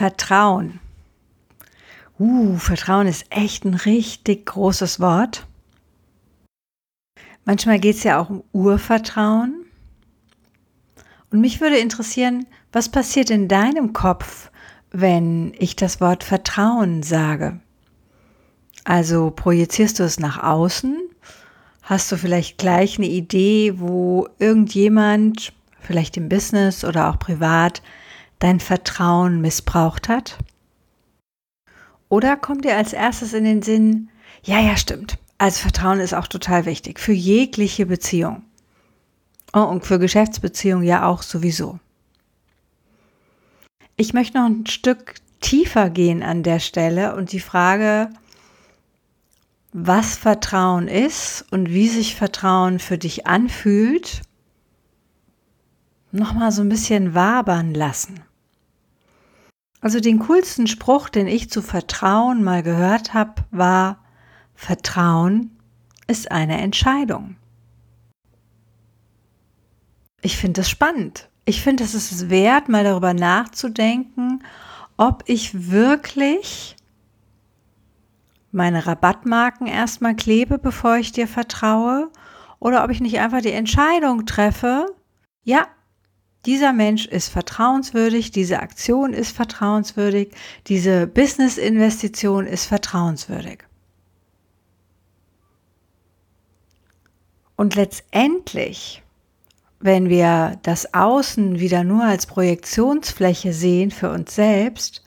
Vertrauen. Uh, Vertrauen ist echt ein richtig großes Wort. Manchmal geht es ja auch um Urvertrauen. Und mich würde interessieren, was passiert in deinem Kopf, wenn ich das Wort Vertrauen sage? Also projizierst du es nach außen? Hast du vielleicht gleich eine Idee, wo irgendjemand vielleicht im Business oder auch privat, dein Vertrauen missbraucht hat? Oder kommt dir als erstes in den Sinn, ja, ja, stimmt. Also Vertrauen ist auch total wichtig für jegliche Beziehung. Oh, und für Geschäftsbeziehungen ja auch sowieso. Ich möchte noch ein Stück tiefer gehen an der Stelle und die Frage, was Vertrauen ist und wie sich Vertrauen für dich anfühlt, nochmal so ein bisschen wabern lassen. Also den coolsten Spruch, den ich zu Vertrauen mal gehört habe, war, Vertrauen ist eine Entscheidung. Ich finde das spannend. Ich finde, es ist wert, mal darüber nachzudenken, ob ich wirklich meine Rabattmarken erstmal klebe, bevor ich dir vertraue, oder ob ich nicht einfach die Entscheidung treffe, ja, dieser Mensch ist vertrauenswürdig, diese Aktion ist vertrauenswürdig, diese Business-Investition ist vertrauenswürdig. Und letztendlich, wenn wir das Außen wieder nur als Projektionsfläche sehen für uns selbst,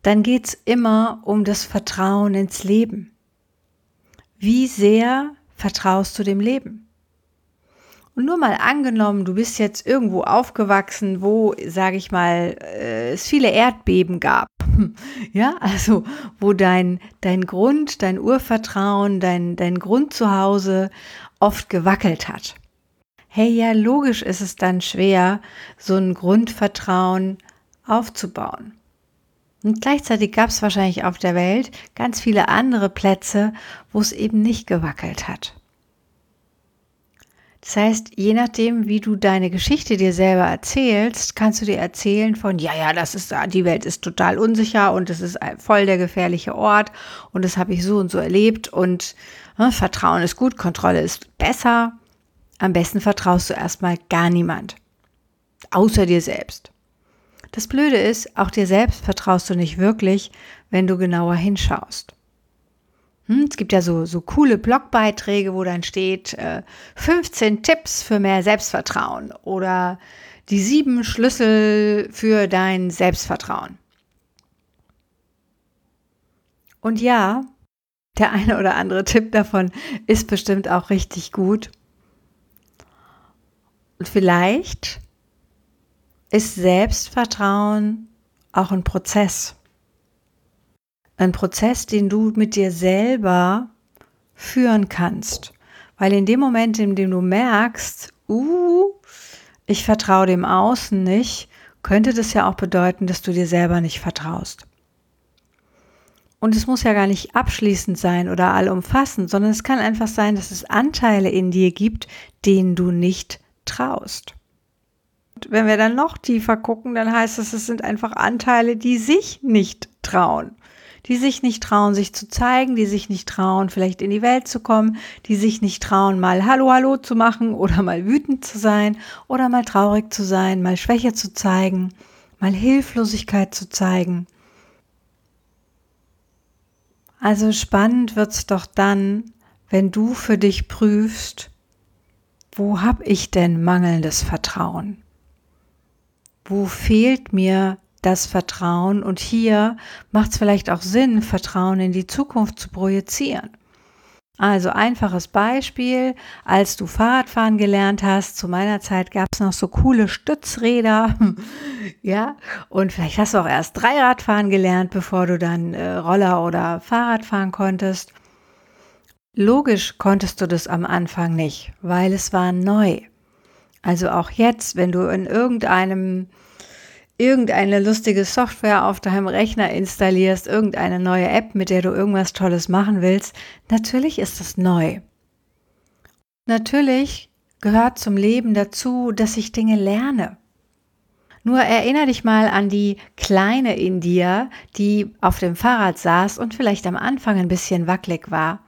dann geht es immer um das Vertrauen ins Leben. Wie sehr vertraust du dem Leben? Nur mal angenommen, du bist jetzt irgendwo aufgewachsen, wo, sage ich mal, äh, es viele Erdbeben gab. Ja, also wo dein, dein Grund, dein Urvertrauen, dein, dein Grundzuhause oft gewackelt hat. Hey, ja, logisch ist es dann schwer, so ein Grundvertrauen aufzubauen. Und gleichzeitig gab es wahrscheinlich auf der Welt ganz viele andere Plätze, wo es eben nicht gewackelt hat. Das heißt, je nachdem, wie du deine Geschichte dir selber erzählst, kannst du dir erzählen von, ja, ja, das ist, die Welt ist total unsicher und es ist voll der gefährliche Ort und das habe ich so und so erlebt und äh, Vertrauen ist gut, Kontrolle ist besser. Am besten vertraust du erstmal gar niemand. Außer dir selbst. Das Blöde ist, auch dir selbst vertraust du nicht wirklich, wenn du genauer hinschaust. Hm, es gibt ja so, so coole Blogbeiträge, wo dann steht, äh, 15 Tipps für mehr Selbstvertrauen oder die sieben Schlüssel für dein Selbstvertrauen. Und ja, der eine oder andere Tipp davon ist bestimmt auch richtig gut. Und vielleicht ist Selbstvertrauen auch ein Prozess. Ein Prozess, den du mit dir selber führen kannst. Weil in dem Moment, in dem du merkst, uh, ich vertraue dem Außen nicht, könnte das ja auch bedeuten, dass du dir selber nicht vertraust. Und es muss ja gar nicht abschließend sein oder allumfassend, sondern es kann einfach sein, dass es Anteile in dir gibt, denen du nicht traust. Und wenn wir dann noch tiefer gucken, dann heißt es, es sind einfach Anteile, die sich nicht trauen die sich nicht trauen, sich zu zeigen, die sich nicht trauen, vielleicht in die Welt zu kommen, die sich nicht trauen, mal Hallo, Hallo zu machen oder mal wütend zu sein oder mal traurig zu sein, mal Schwäche zu zeigen, mal Hilflosigkeit zu zeigen. Also spannend wird's doch dann, wenn du für dich prüfst, wo habe ich denn mangelndes Vertrauen? Wo fehlt mir das Vertrauen. Und hier macht es vielleicht auch Sinn, Vertrauen in die Zukunft zu projizieren. Also einfaches Beispiel, als du Fahrradfahren gelernt hast, zu meiner Zeit gab es noch so coole Stützräder, ja, und vielleicht hast du auch erst Dreiradfahren gelernt, bevor du dann äh, Roller oder Fahrrad fahren konntest. Logisch konntest du das am Anfang nicht, weil es war neu. Also auch jetzt, wenn du in irgendeinem irgendeine lustige Software auf deinem Rechner installierst, irgendeine neue App, mit der du irgendwas Tolles machen willst, natürlich ist es neu. Natürlich gehört zum Leben dazu, dass ich Dinge lerne. Nur erinnere dich mal an die Kleine in dir, die auf dem Fahrrad saß und vielleicht am Anfang ein bisschen wackelig war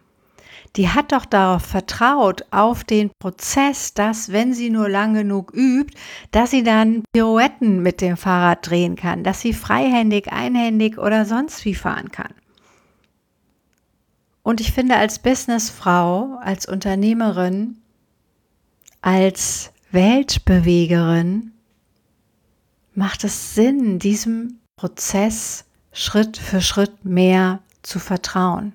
die hat doch darauf vertraut, auf den Prozess, dass, wenn sie nur lang genug übt, dass sie dann Pirouetten mit dem Fahrrad drehen kann, dass sie freihändig, einhändig oder sonst wie fahren kann. Und ich finde, als Businessfrau, als Unternehmerin, als Weltbewegerin macht es Sinn, diesem Prozess Schritt für Schritt mehr zu vertrauen.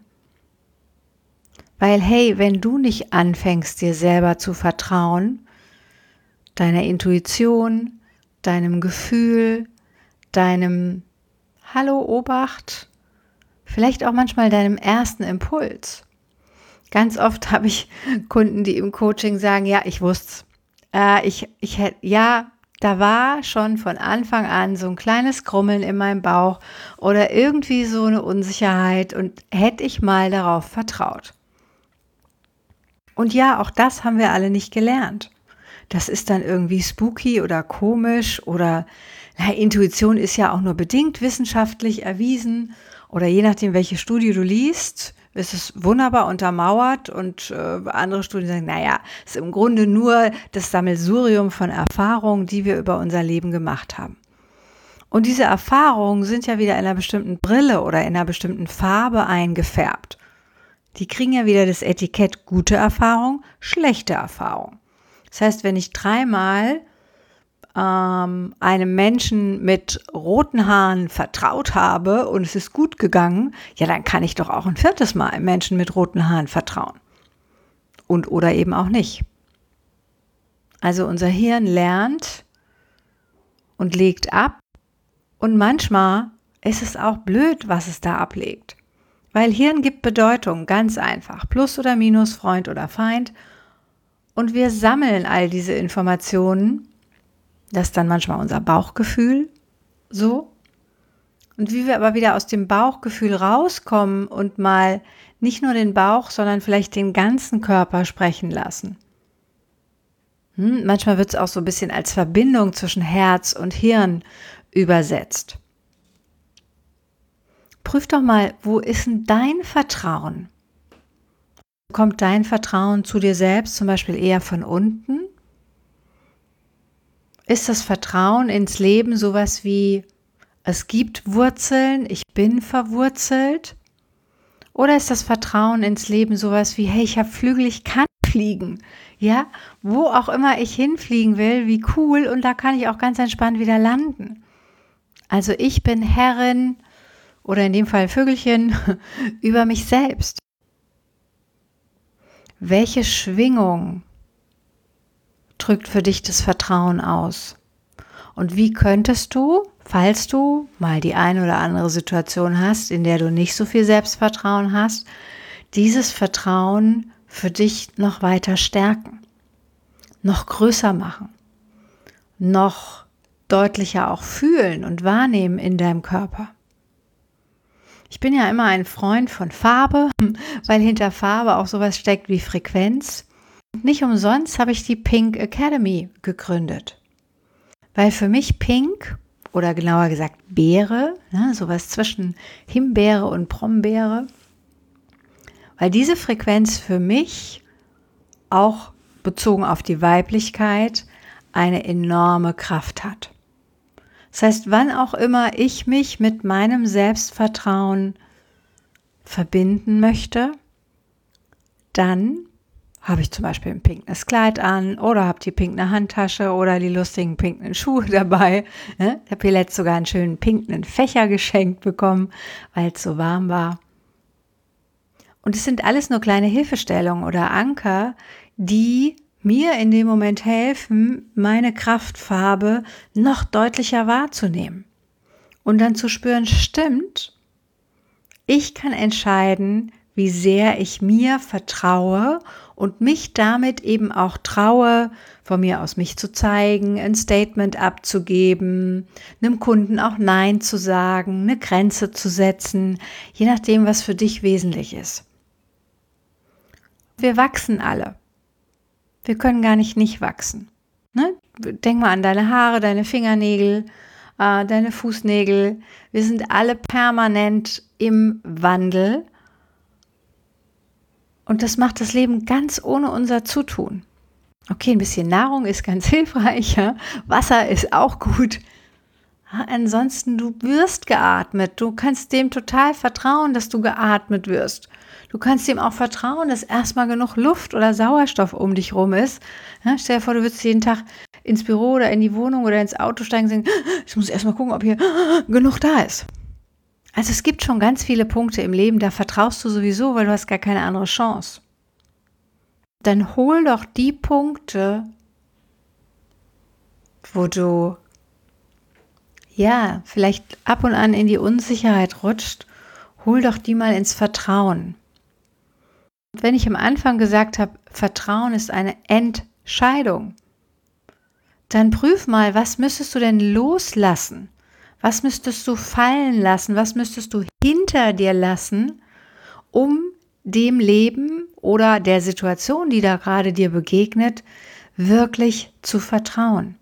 Weil hey, wenn du nicht anfängst, dir selber zu vertrauen, deiner Intuition, deinem Gefühl, deinem Hallo Obacht, vielleicht auch manchmal deinem ersten Impuls. Ganz oft habe ich Kunden, die im Coaching sagen, ja, ich wusste äh, ich, ich hätte, ja, da war schon von Anfang an so ein kleines Krummeln in meinem Bauch oder irgendwie so eine Unsicherheit und hätte ich mal darauf vertraut. Und ja, auch das haben wir alle nicht gelernt. Das ist dann irgendwie spooky oder komisch oder na, Intuition ist ja auch nur bedingt wissenschaftlich erwiesen oder je nachdem, welche Studie du liest, ist es wunderbar untermauert und äh, andere Studien sagen, naja, es ist im Grunde nur das Sammelsurium von Erfahrungen, die wir über unser Leben gemacht haben. Und diese Erfahrungen sind ja wieder in einer bestimmten Brille oder in einer bestimmten Farbe eingefärbt. Die kriegen ja wieder das Etikett gute Erfahrung, schlechte Erfahrung. Das heißt, wenn ich dreimal ähm, einem Menschen mit roten Haaren vertraut habe und es ist gut gegangen, ja, dann kann ich doch auch ein viertes Mal einem Menschen mit roten Haaren vertrauen. Und oder eben auch nicht. Also unser Hirn lernt und legt ab und manchmal ist es auch blöd, was es da ablegt. Weil Hirn gibt Bedeutung, ganz einfach. Plus oder Minus, Freund oder Feind. Und wir sammeln all diese Informationen. Das ist dann manchmal unser Bauchgefühl. So. Und wie wir aber wieder aus dem Bauchgefühl rauskommen und mal nicht nur den Bauch, sondern vielleicht den ganzen Körper sprechen lassen. Hm, manchmal wird es auch so ein bisschen als Verbindung zwischen Herz und Hirn übersetzt. Prüf doch mal, wo ist denn dein Vertrauen? Kommt dein Vertrauen zu dir selbst zum Beispiel eher von unten? Ist das Vertrauen ins Leben sowas wie, es gibt Wurzeln, ich bin verwurzelt? Oder ist das Vertrauen ins Leben sowas wie, hey, ich habe Flügel, ich kann fliegen? Ja, wo auch immer ich hinfliegen will, wie cool, und da kann ich auch ganz entspannt wieder landen. Also ich bin Herrin oder in dem Fall Vögelchen über mich selbst. Welche Schwingung drückt für dich das Vertrauen aus? Und wie könntest du, falls du mal die eine oder andere Situation hast, in der du nicht so viel Selbstvertrauen hast, dieses Vertrauen für dich noch weiter stärken, noch größer machen, noch deutlicher auch fühlen und wahrnehmen in deinem Körper? Ich bin ja immer ein Freund von Farbe, weil hinter Farbe auch sowas steckt wie Frequenz. Nicht umsonst habe ich die Pink Academy gegründet. Weil für mich Pink oder genauer gesagt Beere, ne, sowas zwischen Himbeere und Brombeere, weil diese Frequenz für mich auch bezogen auf die Weiblichkeit eine enorme Kraft hat. Das heißt, wann auch immer ich mich mit meinem Selbstvertrauen verbinden möchte, dann habe ich zum Beispiel ein pinkes Kleid an oder habe die pinkne Handtasche oder die lustigen pinken Schuhe dabei. Ich habe hier letzt sogar einen schönen pinken Fächer geschenkt bekommen, weil es so warm war. Und es sind alles nur kleine Hilfestellungen oder Anker, die mir in dem Moment helfen, meine Kraftfarbe noch deutlicher wahrzunehmen. Und dann zu spüren, stimmt, ich kann entscheiden, wie sehr ich mir vertraue und mich damit eben auch traue, von mir aus mich zu zeigen, ein Statement abzugeben, einem Kunden auch Nein zu sagen, eine Grenze zu setzen, je nachdem, was für dich wesentlich ist. Wir wachsen alle. Wir können gar nicht nicht wachsen. Ne? Denk mal an deine Haare, deine Fingernägel, äh, deine Fußnägel. Wir sind alle permanent im Wandel. Und das macht das Leben ganz ohne unser Zutun. Okay, ein bisschen Nahrung ist ganz hilfreich, ja? Wasser ist auch gut. Ansonsten, du wirst geatmet. Du kannst dem total vertrauen, dass du geatmet wirst. Du kannst dem auch vertrauen, dass erstmal genug Luft oder Sauerstoff um dich rum ist. Ja, stell dir vor, du würdest jeden Tag ins Büro oder in die Wohnung oder ins Auto steigen und sagen, ich muss erstmal gucken, ob hier genug da ist. Also es gibt schon ganz viele Punkte im Leben, da vertraust du sowieso, weil du hast gar keine andere Chance. Dann hol doch die Punkte, wo du ja, vielleicht ab und an in die Unsicherheit rutscht, hol doch die mal ins Vertrauen. Wenn ich am Anfang gesagt habe, Vertrauen ist eine Entscheidung, dann prüf mal, was müsstest du denn loslassen? Was müsstest du fallen lassen? Was müsstest du hinter dir lassen, um dem Leben oder der Situation, die da gerade dir begegnet, wirklich zu vertrauen?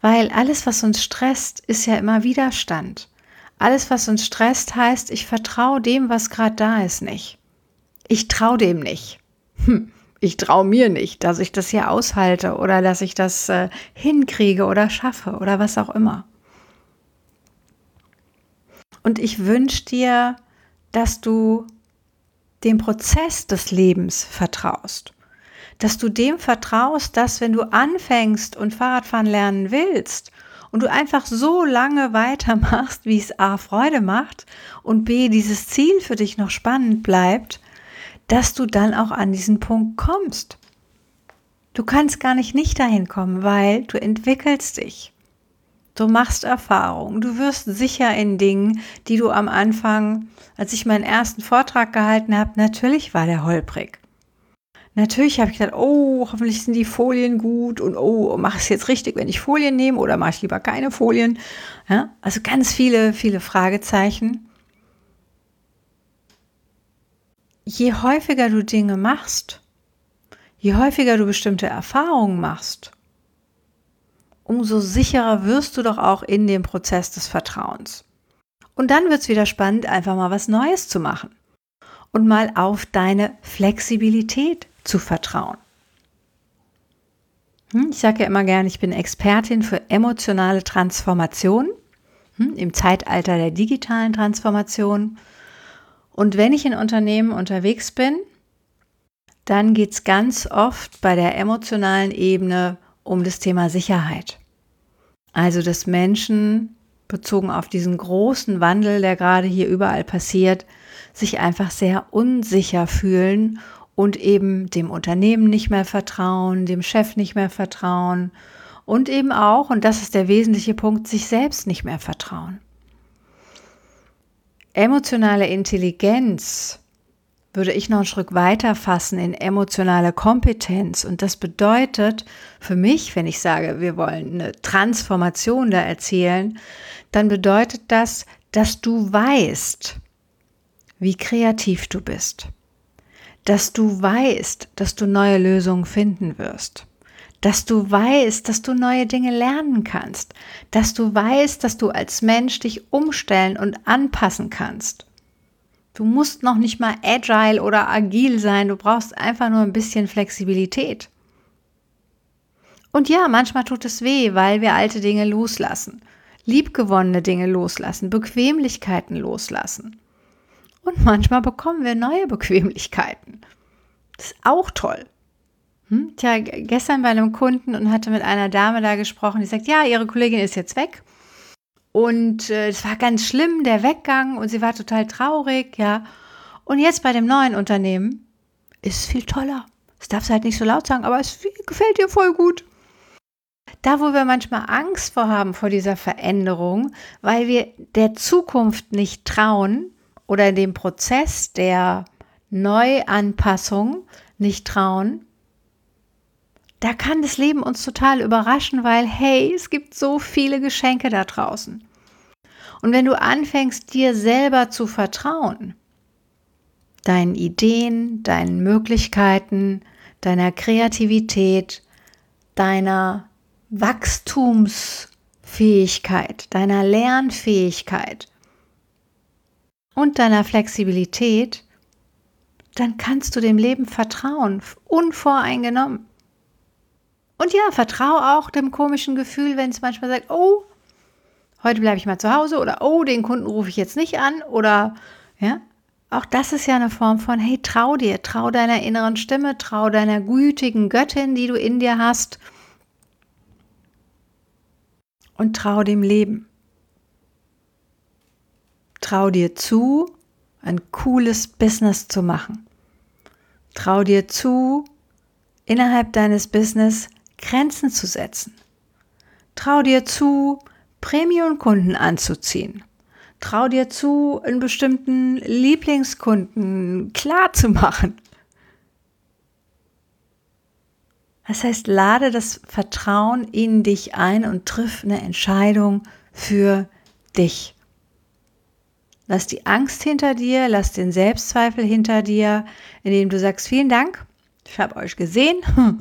Weil alles, was uns stresst, ist ja immer Widerstand. Alles, was uns stresst, heißt, ich vertraue dem, was gerade da ist, nicht. Ich traue dem nicht. Hm, ich traue mir nicht, dass ich das hier aushalte oder dass ich das äh, hinkriege oder schaffe oder was auch immer. Und ich wünsche dir, dass du dem Prozess des Lebens vertraust dass du dem vertraust, dass wenn du anfängst und Fahrradfahren lernen willst und du einfach so lange weitermachst, wie es A Freude macht und B dieses Ziel für dich noch spannend bleibt, dass du dann auch an diesen Punkt kommst. Du kannst gar nicht nicht dahin kommen, weil du entwickelst dich. Du machst Erfahrungen, du wirst sicher in Dingen, die du am Anfang, als ich meinen ersten Vortrag gehalten habe, natürlich war der holprig. Natürlich habe ich gedacht, oh, hoffentlich sind die Folien gut und oh, mache ich es jetzt richtig, wenn ich Folien nehme oder mache ich lieber keine Folien? Ja, also ganz viele, viele Fragezeichen. Je häufiger du Dinge machst, je häufiger du bestimmte Erfahrungen machst, umso sicherer wirst du doch auch in dem Prozess des Vertrauens. Und dann wird es wieder spannend, einfach mal was Neues zu machen und mal auf deine Flexibilität zu vertrauen. Hm, ich sage ja immer gerne, ich bin Expertin für emotionale Transformation hm, im Zeitalter der digitalen Transformation. Und wenn ich in Unternehmen unterwegs bin, dann geht es ganz oft bei der emotionalen Ebene um das Thema Sicherheit. Also dass Menschen bezogen auf diesen großen Wandel, der gerade hier überall passiert, sich einfach sehr unsicher fühlen und eben dem Unternehmen nicht mehr vertrauen, dem Chef nicht mehr vertrauen und eben auch, und das ist der wesentliche Punkt, sich selbst nicht mehr vertrauen. Emotionale Intelligenz würde ich noch einen Schritt weiter fassen in emotionale Kompetenz. Und das bedeutet für mich, wenn ich sage, wir wollen eine Transformation da erzielen, dann bedeutet das, dass du weißt, wie kreativ du bist dass du weißt, dass du neue Lösungen finden wirst, dass du weißt, dass du neue Dinge lernen kannst, dass du weißt, dass du als Mensch dich umstellen und anpassen kannst. Du musst noch nicht mal agile oder agil sein, du brauchst einfach nur ein bisschen Flexibilität. Und ja, manchmal tut es weh, weil wir alte Dinge loslassen, liebgewonnene Dinge loslassen, Bequemlichkeiten loslassen. Und manchmal bekommen wir neue Bequemlichkeiten. Das ist auch toll. Hm? Tja, gestern bei einem Kunden und hatte mit einer Dame da gesprochen, die sagt, ja, ihre Kollegin ist jetzt weg. Und äh, es war ganz schlimm, der Weggang, und sie war total traurig, ja. Und jetzt bei dem neuen Unternehmen ist es viel toller. Das darfst du halt nicht so laut sagen, aber es gefällt dir voll gut. Da, wo wir manchmal Angst vor haben, vor dieser Veränderung, weil wir der Zukunft nicht trauen oder dem Prozess der Neuanpassung nicht trauen, da kann das Leben uns total überraschen, weil, hey, es gibt so viele Geschenke da draußen. Und wenn du anfängst, dir selber zu vertrauen, deinen Ideen, deinen Möglichkeiten, deiner Kreativität, deiner Wachstumsfähigkeit, deiner Lernfähigkeit und deiner Flexibilität, dann kannst du dem Leben vertrauen, unvoreingenommen. Und ja, vertraue auch dem komischen Gefühl, wenn es manchmal sagt, oh, heute bleibe ich mal zu Hause oder oh, den Kunden rufe ich jetzt nicht an oder ja, auch das ist ja eine Form von, hey, trau dir, trau deiner inneren Stimme, trau deiner gütigen Göttin, die du in dir hast und trau dem Leben. Trau dir zu, ein cooles Business zu machen. Trau dir zu, innerhalb deines Business Grenzen zu setzen. Trau dir zu, Premium-Kunden anzuziehen. Trau dir zu, einen bestimmten Lieblingskunden klar zu machen. Das heißt, lade das Vertrauen in dich ein und triff eine Entscheidung für dich. Lass die Angst hinter dir, lass den Selbstzweifel hinter dir, indem du sagst, vielen Dank, ich habe euch gesehen.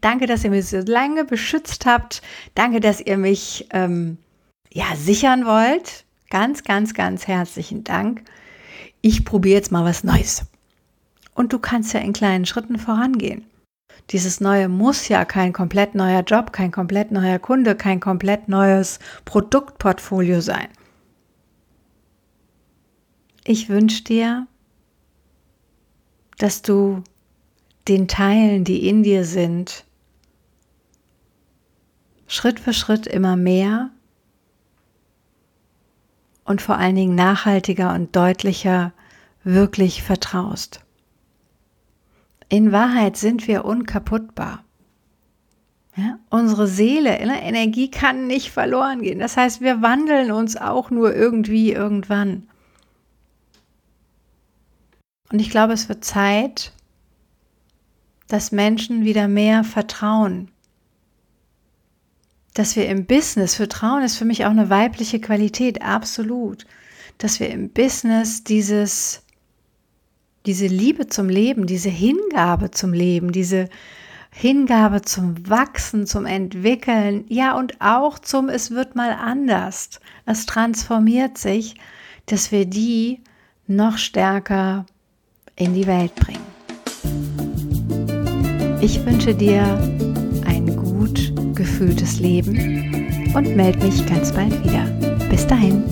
Danke, dass ihr mich so lange beschützt habt. Danke, dass ihr mich ähm, ja, sichern wollt. Ganz, ganz, ganz herzlichen Dank. Ich probiere jetzt mal was Neues. Und du kannst ja in kleinen Schritten vorangehen. Dieses Neue muss ja kein komplett neuer Job, kein komplett neuer Kunde, kein komplett neues Produktportfolio sein. Ich wünsche dir, dass du den Teilen, die in dir sind, Schritt für Schritt immer mehr und vor allen Dingen nachhaltiger und deutlicher wirklich vertraust. In Wahrheit sind wir unkaputtbar. Ja, unsere Seele, Energie kann nicht verloren gehen. Das heißt, wir wandeln uns auch nur irgendwie irgendwann. Und ich glaube, es wird Zeit, dass Menschen wieder mehr vertrauen. Dass wir im Business, Vertrauen ist für mich auch eine weibliche Qualität, absolut. Dass wir im Business dieses, diese Liebe zum Leben, diese Hingabe zum Leben, diese Hingabe zum Wachsen, zum Entwickeln, ja und auch zum Es wird mal anders, es transformiert sich, dass wir die noch stärker in die Welt bringen. Ich wünsche dir ein gut gefühltes Leben und melde mich ganz bald wieder. Bis dahin.